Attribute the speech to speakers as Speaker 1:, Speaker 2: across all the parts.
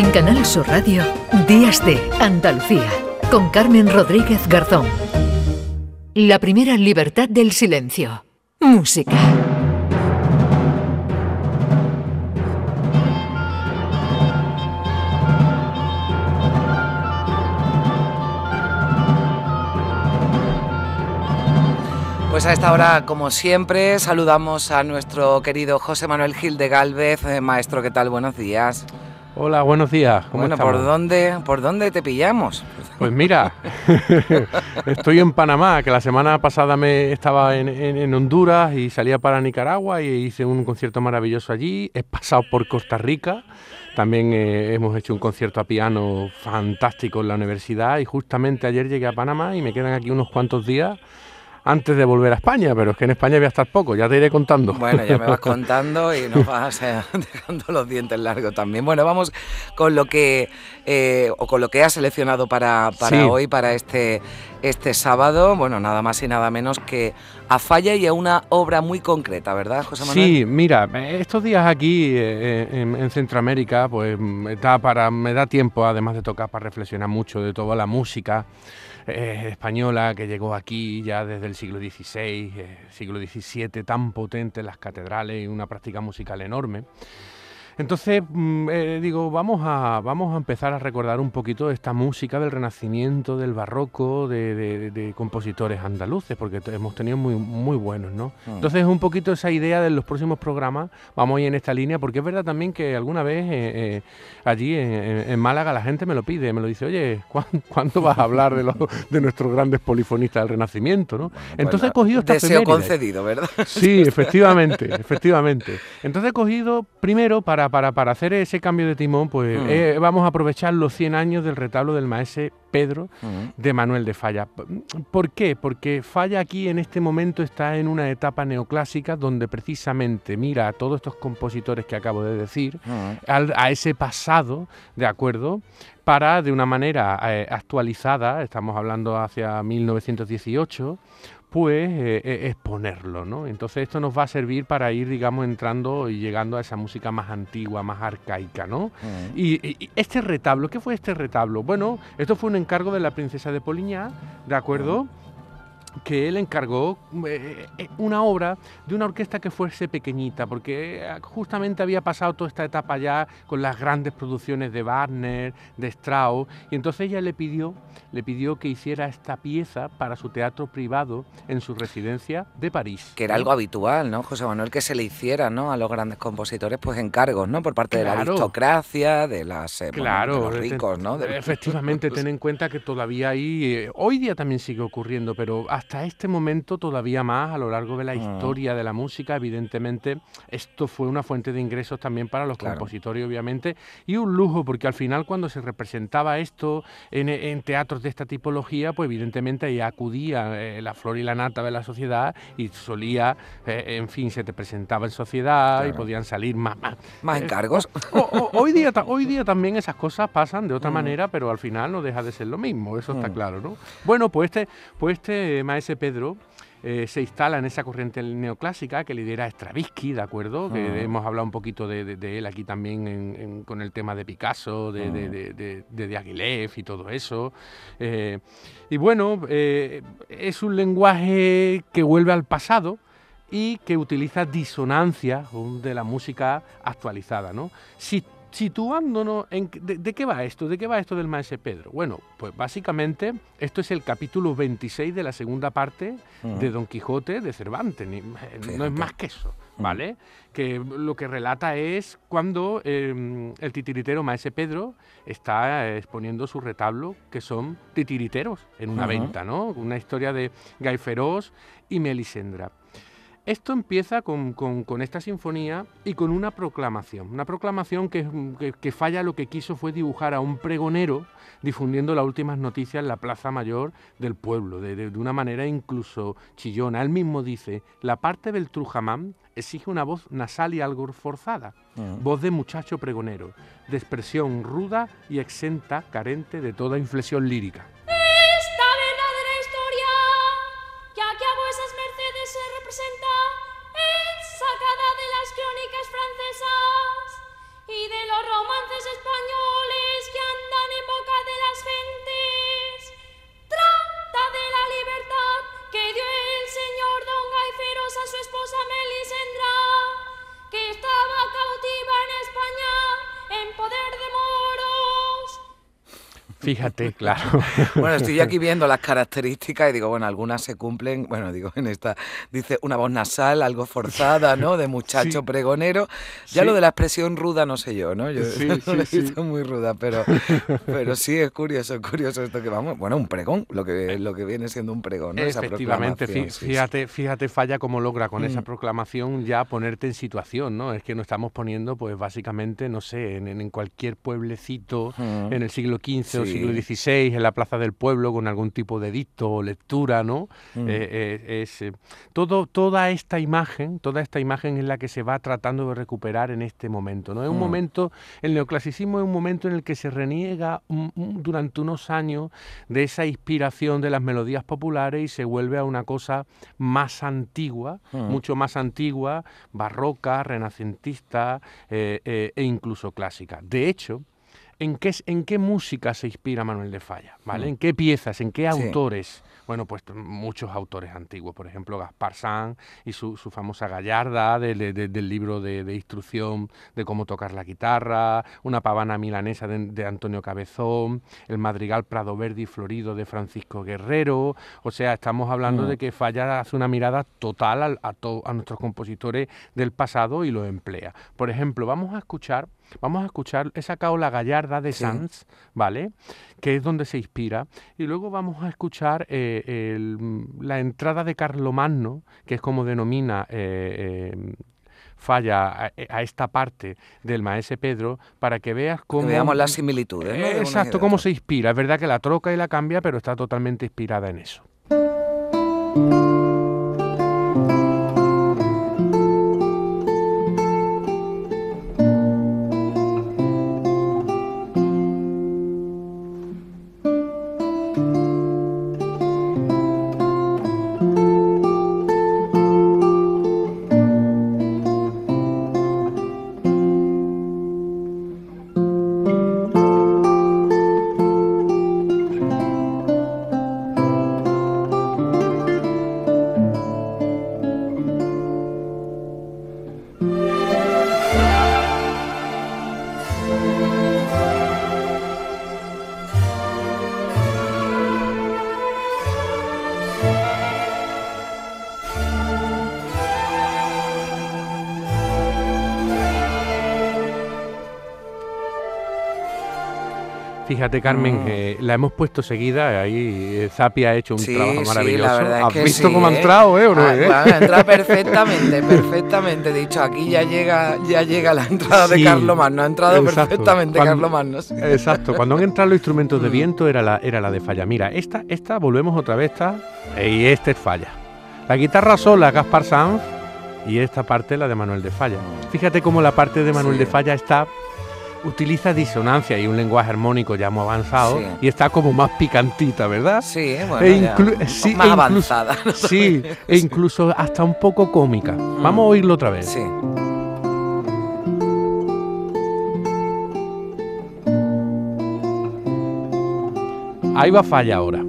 Speaker 1: En Canal Sur Radio, Días de Andalucía, con Carmen Rodríguez Garzón. La primera libertad del silencio. Música.
Speaker 2: Pues a esta hora, como siempre, saludamos a nuestro querido José Manuel Gil de Galvez. Eh, maestro, ¿qué tal? Buenos días.
Speaker 3: Hola, buenos días.
Speaker 2: ¿Cómo bueno, ¿por dónde, ¿por dónde te pillamos?
Speaker 3: Pues mira, estoy en Panamá, que la semana pasada me estaba en, Honduras y salía para Nicaragua y hice un concierto maravilloso allí. He pasado por Costa Rica, también eh, hemos hecho un concierto a piano fantástico en la universidad y justamente ayer llegué a Panamá y me quedan aquí unos cuantos días antes de volver a España, pero es que en España voy a estar poco, ya te iré contando.
Speaker 2: Bueno, ya me vas contando y nos vas eh, dejando los dientes largos también. Bueno, vamos con lo que eh, o con lo que has seleccionado para, para hoy, para este, este sábado. Bueno, nada más y nada menos que a Falla y a una obra muy concreta, ¿verdad, José Manuel?
Speaker 3: Sí, mira, estos días aquí eh, en, Centroamérica, pues da para, me da tiempo, además de tocar, para reflexionar mucho de toda la música eh, española que llegó aquí ya desde el siglo XVI, eh, siglo XVII, tan potente en las catedrales y una práctica musical enorme. Entonces, mm, eh, digo, vamos a, vamos a empezar a recordar un poquito esta música del Renacimiento, del Barroco, de, compositores andaluces, porque hemos tenido muy, muy buenos, ¿no? Mm. Entonces, un poquito esa idea de los próximos programas, vamos a ir en esta línea, porque es verdad también que alguna vez eh, eh, allí en, Málaga la gente me lo pide, me lo dice, oye, ¿cuándo, vas a hablar de, los, de nuestros grandes polifonistas del Renacimiento, ¿no?
Speaker 2: Entonces he cogido esta Deseo concedido, ¿verdad?
Speaker 3: Sí, efectivamente, efectivamente. Entonces he cogido primero para para, para, hacer ese cambio de timón, pues mm. eh, vamos a aprovechar los 100 años del retablo del maese Pedro mm. de Manuel de Falla. ¿Por qué? Porque Falla aquí en este momento está en una etapa neoclásica donde precisamente mira a todos estos compositores que acabo de decir, mm. a ese pasado, ¿de acuerdo? Para de una manera eh, actualizada, estamos hablando hacia 1918, pues eh, exponerlo, ¿no? Entonces esto nos va a servir para ir, digamos, entrando y llegando a esa música más antigua, más arcaica, ¿no? y, este retablo, ¿qué fue este retablo? Bueno, esto fue un encargo de la princesa de Poliñá, ¿de acuerdo? Que él encargó eh, eh, una obra de una orquesta que fuese pequeñita, porque eh, justamente había pasado toda esta etapa ya con las grandes producciones de Wagner, de Strauss, y entonces ella le pidió, le pidió que hiciera esta pieza para su teatro privado en su residencia de París.
Speaker 2: Que era algo habitual, ¿no, José Manuel, que se le hiciera, ¿no? A los grandes compositores, pues encargos, ¿no? Por parte de la aristocracia, de las
Speaker 3: claro,
Speaker 2: los ricos, ¿no?
Speaker 3: Efectivamente, ten en cuenta que todavía ahí, hoy día también sigue ocurriendo, pero hasta este momento todavía más a lo largo de la ah. historia de la música. Evidentemente, esto fue una fuente de ingresos también para los compositores, obviamente, y un lujo, porque al final cuando se representaba esto en, teatros de esta tipología, pues evidentemente ahí acudía eh, la flor y la nata de la sociedad y solía, eh, en fin, se te presentaba en sociedad y podían salir más...
Speaker 2: Más, eh, encargos.
Speaker 3: hoy, día, hoy día también esas cosas pasan de otra mm. manera, pero al final no deja de ser lo mismo, eso está mm. claro, ¿no? Bueno, pues este, pues este maese Pedro eh, se instala en esa corriente neoclásica que lidera Stravinsky, ¿de acuerdo? Que ah. hemos hablado un poquito de, él aquí también con el tema de Picasso, de, de, ah. Y todo eso. Eh, y bueno, eh, es un lenguaje que vuelve al pasado y que utiliza disonancia de la música actualizada, ¿no? Si situándonos en de, qué va esto, de qué va esto del maese Pedro. Bueno, pues básicamente esto es el capítulo 26 de la segunda parte de Don Quijote de Cervantes, no es más que eso, ¿vale? Que lo que relata es cuando em, el titiritero maese Pedro está exponiendo su retablo, que son titiriteros en una venta, ¿no? Una historia de Gaiferós y Melisendra. Esto empieza con, esta sinfonía y con una proclamación. Una proclamación que, falla lo que quiso fue dibujar a un pregonero difundiendo las últimas noticias en la plaza mayor del pueblo, de, una manera incluso chillona. Él mismo dice, la parte del Trujamán exige una voz nasal y algo forzada, voz de muchacho pregonero, de expresión ruda y exenta, carente de toda inflexión lírica. Fíjate, claro.
Speaker 2: bueno, estoy aquí viendo las características y digo, bueno, algunas se cumplen, bueno, digo, en esta dice una voz nasal, algo forzada, ¿no? De muchacho pregonero. Ya lo de la expresión ruda no sé yo, ¿no? Yo
Speaker 3: sí,
Speaker 2: no muy ruda, pero, pero sí es curioso, es curioso esto que vamos, bueno, un pregón, lo que, lo que viene siendo un pregón, ¿no?
Speaker 3: Efectivamente, fíjate, fíjate, falla cómo logra con esa mm. proclamación ya ponerte en situación, ¿no? Es que nos estamos poniendo, pues básicamente, no sé, en, cualquier pueblecito mm. en el siglo XV siglo XVI, en la plaza del pueblo, con algún tipo de dicto o lectura, ¿no? Mm. Eh, eh, es, eh, todo, toda esta imagen, toda esta imagen es la que se va tratando de recuperar en este momento, ¿no? Es un momento, el neoclasicismo es un momento en el que se reniega durante unos años de esa inspiración de las melodías populares y se vuelve a una cosa más antigua, mucho más antigua, barroca, renacentista e incluso clásica. De hecho, ¿en qué, en qué música se inspira Manuel de Falla? ¿vale? ¿En qué piezas? ¿En qué autores? Bueno, pues muchos autores antiguos, por ejemplo Gaspar Sanz y su, famosa Gallarda del libro de, instrucción de cómo tocar la guitarra, una pavana milanesa de, Antonio Cabezón, el madrigal Prado Verde y Florido de Francisco Guerrero, o sea, estamos hablando de mm. que Falla hace una mirada total a, a nuestros compositores del pasado y lo emplea. Por ejemplo, vamos a escuchar Vamos a escuchar, he sacado la Gallarda de Sanz, ¿vale? Que es donde se inspira. Y luego vamos a escuchar eh, la entrada de Carlomagno, que es como denomina eh, eh, falla a, esta parte del maese Pedro para que veas cómo...
Speaker 2: veamos las similitudes.
Speaker 3: exacto, cómo se inspira. Es verdad que la troca y la cambia, pero está totalmente inspirada en eso. Fíjate, Carmen, mm. la hemos puesto seguida. Ahí eh, Zapi ha hecho un trabajo maravilloso.
Speaker 2: Sí,
Speaker 3: ¿Has visto cómo ha entrado, eh?
Speaker 2: Ah, eh? ha entrado perfectamente, perfectamente. Dicho, aquí ya llega, ya llega la entrada de Carlos Magno. Ha entrado perfectamente Carlos Magno.
Speaker 3: Exacto. Cuando han entrado los instrumentos de mm. viento era la, era la de falla. Mira, esta, esta, volvemos otra vez, esta, y este es falla. La guitarra sola, Gaspar Sanz, y esta parte la de Manuel de Falla. Fíjate cómo la parte de Manuel de Falla está utiliza disonancia y un lenguaje armónico ya muy avanzado y está como más picantita, ¿verdad?
Speaker 2: Sí, bueno, e sí, más e avanzada.
Speaker 3: sí, e incluso hasta un poco cómica. Mm. Vamos a oírlo otra vez.
Speaker 2: Sí.
Speaker 3: Ahí va falla ahora.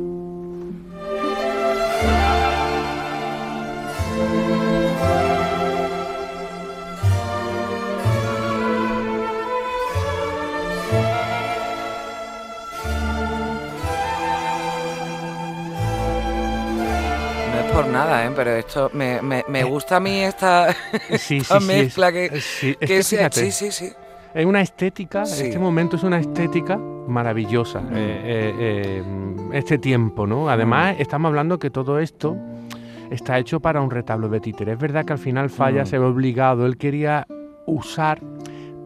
Speaker 2: ¿Eh? pero esto me, me, me eh, gusta a mí esta, mezcla que, sí, que, sí, sí, sí.
Speaker 3: Es una estética, este momento es una estética maravillosa, mm. eh, este tiempo, ¿no? Además, mm. estamos hablando que todo esto está hecho para un retablo de títere. Es verdad que al final Falla mm. se ve obligado, él quería usar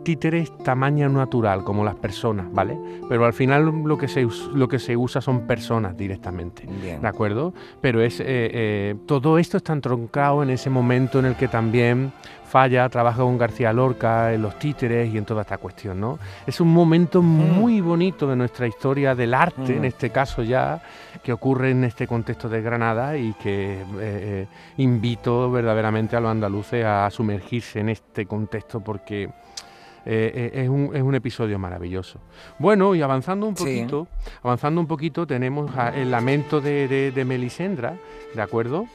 Speaker 3: títeres tamaño natural, como las personas, ¿vale? Pero al final lo que se, lo que se usa son personas directamente, ¿de acuerdo? Pero es eh, eh, todo esto está entroncado en ese momento en el que también Falla trabaja con García Lorca en los títeres y en toda esta cuestión, ¿no? Es un momento mm. muy bonito de nuestra historia del arte, en mm. este caso ya, que ocurre en este contexto de Granada y que eh, invito verdaderamente a los andaluces a sumergirse en este contexto porque eh, eh, es, un, es, un, episodio maravilloso. Bueno, y avanzando un poquito, avanzando un poquito, tenemos el lamento de, de, Melisendra, ¿de acuerdo?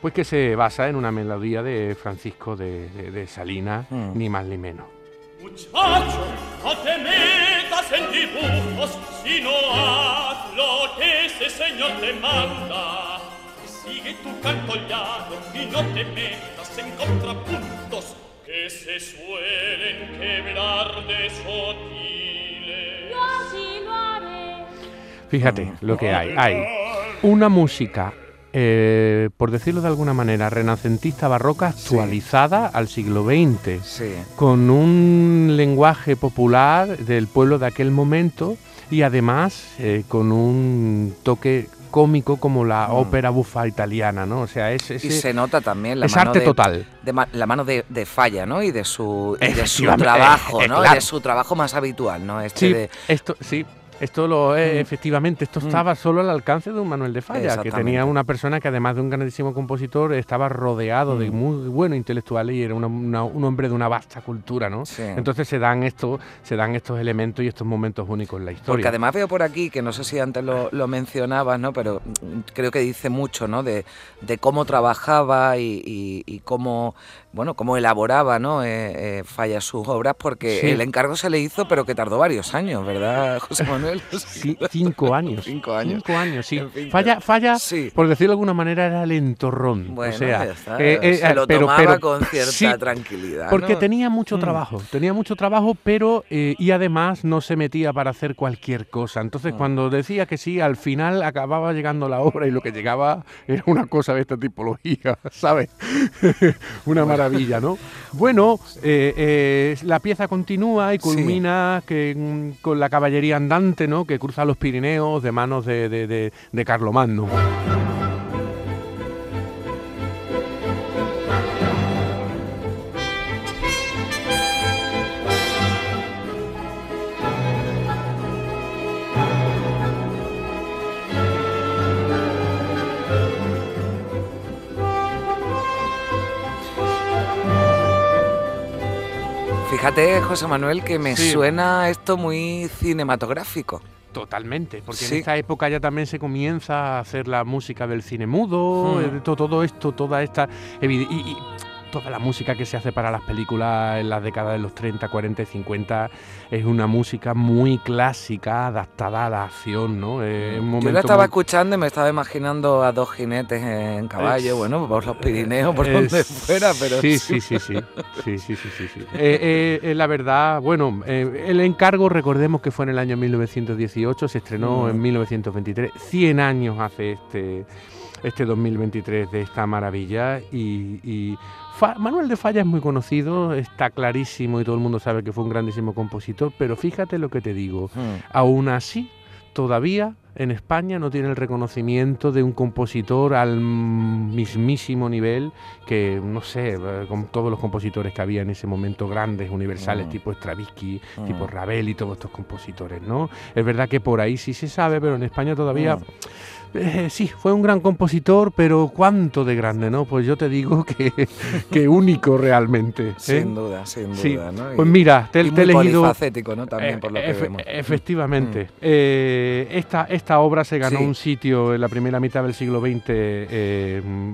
Speaker 3: Pues que se basa en una melodía de Francisco de, de Salinas, mm. ni más ni menos. Muchacho, no te metas
Speaker 4: en dibujos, sino haz lo que ese señor te manda. Sigue tu canto llano y no te metas en contrapuntos que se suelen quebrar de sotile.
Speaker 5: Yo así lo haré.
Speaker 3: Fíjate lo que hay. Hay una música eh, por decirlo de alguna manera, renacentista barroca actualizada al siglo XX,
Speaker 2: Sí.
Speaker 3: con un lenguaje popular del pueblo de aquel momento y además eh, con un toque cómico como la ópera bufa italiana, ¿no? O sea, es,
Speaker 2: Mm. Y se nota también la
Speaker 3: es
Speaker 2: mano
Speaker 3: arte
Speaker 2: de,
Speaker 3: total.
Speaker 2: de ma- la mano de, de falla, ¿no? Y de su, y de su trabajo,
Speaker 3: eh,
Speaker 2: ¿no?
Speaker 3: claro.
Speaker 2: De su trabajo más habitual, ¿no? Este
Speaker 3: Sí,
Speaker 2: de,
Speaker 3: esto, sí. Esto lo es,
Speaker 2: Mm.
Speaker 3: efectivamente, esto estaba solo al alcance de un Manuel de Falla, que tenía una persona que además de un grandísimo compositor estaba rodeado de
Speaker 2: Mm.
Speaker 3: muy buenos intelectuales y era una- una- un hombre de una vasta cultura, ¿no?
Speaker 2: Sí.
Speaker 3: Entonces se dan estos, se dan estos elementos y estos momentos únicos en la historia.
Speaker 2: Porque además veo por aquí, que no sé si antes lo, lo mencionabas, ¿no? Pero mm, creo que dice mucho, ¿no? De, de cómo trabajaba y, y- y cómo, bueno, cómo elaboraba, ¿no? Eh, eh, Falla sus obras, porque
Speaker 3: Sí.
Speaker 2: el encargo se le hizo, pero que tardó varios años, ¿verdad, José Manuel?
Speaker 3: Sí, cinco años.
Speaker 2: Cinco años.
Speaker 3: Cinco años, sí.
Speaker 2: En fin,
Speaker 3: falla, falla,
Speaker 2: sí.
Speaker 3: por decirlo de alguna manera, era lentorrón.
Speaker 2: Bueno,
Speaker 3: o sea,
Speaker 2: está,
Speaker 3: eh, eh,
Speaker 2: se lo
Speaker 3: pero-
Speaker 2: tomaba
Speaker 3: pero-
Speaker 2: con cierta tranquilidad.
Speaker 3: Porque
Speaker 2: ¿no?
Speaker 3: tenía mucho
Speaker 2: Mm.
Speaker 3: trabajo, tenía mucho trabajo, pero eh, y además no se metía para hacer cualquier cosa. Entonces,
Speaker 2: Mm.
Speaker 3: cuando decía que sí, al final acababa llegando la obra y lo que llegaba era una cosa de esta tipología, ¿sabes? una maravilla, ¿no? Bueno, eh, eh, la pieza continúa y culmina que, con la caballería andante, ¿no? Que cruza los Pirineos de manos de, de, de, de Carlomagno.
Speaker 2: Fíjate, José Manuel, que me
Speaker 3: Sí.
Speaker 2: suena esto muy cinematográfico.
Speaker 3: Totalmente, porque
Speaker 2: Sí.
Speaker 3: en esta época ya también se comienza a hacer la música del cine mudo,
Speaker 2: Hmm.
Speaker 3: eh, to- todo, esto, toda esta evi- y, y toda la música que se hace para las películas en las décadas de los 30, 40 y 50 es una música muy clásica, adaptada a la acción, ¿no? Un
Speaker 2: Yo la estaba
Speaker 3: muy-
Speaker 2: escuchando y me estaba imaginando a dos jinetes en caballo,
Speaker 3: Es-
Speaker 2: bueno, por los Pirineos, por
Speaker 3: Es-
Speaker 2: donde fuera, pero
Speaker 3: sí, sí, sí, sí, sí, sí, sí, sí, sí. Eh, eh, eh, la verdad, bueno, eh, el encargo, recordemos que fue en el año 1918, se estrenó
Speaker 2: Mm.
Speaker 3: en 1923, 100 años hace este, este 2023 de esta maravilla y, Manuel de Falla es muy conocido, está clarísimo y todo el mundo sabe que fue un grandísimo compositor, pero fíjate lo que te digo,
Speaker 2: Hmm.
Speaker 3: Aún así, todavía en España no tiene el reconocimiento de un compositor al mismísimo nivel que, no sé, eh, con todos los compositores que había en ese momento, grandes, universales,
Speaker 2: Mm.
Speaker 3: tipo Stravinsky,
Speaker 2: Mm.
Speaker 3: tipo Ravel y todos estos compositores, ¿no? Es verdad que por ahí sí se sabe, pero en España todavía...
Speaker 2: Mm.
Speaker 3: Eh, sí, fue un gran compositor, pero ¿cuánto de grande, no? Pues yo te digo que, que único realmente. ¿eh?
Speaker 2: Sin duda, sin duda,
Speaker 3: Sí.
Speaker 2: ¿no? Y-
Speaker 3: Pues mira, te,
Speaker 2: y
Speaker 3: te he
Speaker 2: muy
Speaker 3: elegido...
Speaker 2: polifacético, ¿no? También
Speaker 3: Eh,
Speaker 2: por lo que
Speaker 3: efe-
Speaker 2: vemos.
Speaker 3: Efectivamente. Eh, esta, esta obra se ganó
Speaker 2: Sí.
Speaker 3: un sitio en la primera mitad del siglo XX mm,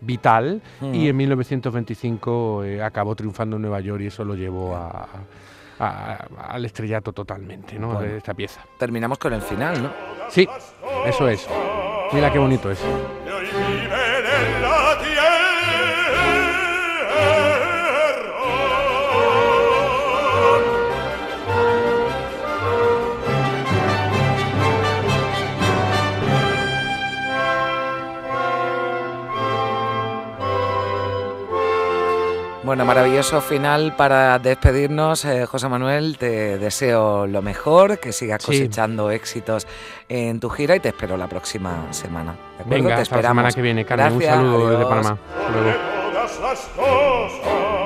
Speaker 3: vital
Speaker 2: Mm.
Speaker 3: y en 1925 eh, acabó triunfando en Nueva York y eso lo llevó a- a- al estrellato totalmente, ¿no?
Speaker 2: Bueno.
Speaker 3: De esta pieza.
Speaker 2: Terminamos con el final, ¿no?
Speaker 3: Sí, eso es. Mira qué bonito es.
Speaker 2: Bueno, maravilloso final para despedirnos. Eh, José Manuel, te deseo lo mejor, que sigas
Speaker 3: Sí.
Speaker 2: cosechando éxitos en tu gira y te espero la próxima semana. ¿de acuerdo?
Speaker 3: Venga,
Speaker 2: te
Speaker 3: hasta la semana que viene, Carmen. Un
Speaker 2: Gracias,
Speaker 3: saludo desde
Speaker 2: adiós.
Speaker 3: Panamá. Hasta luego.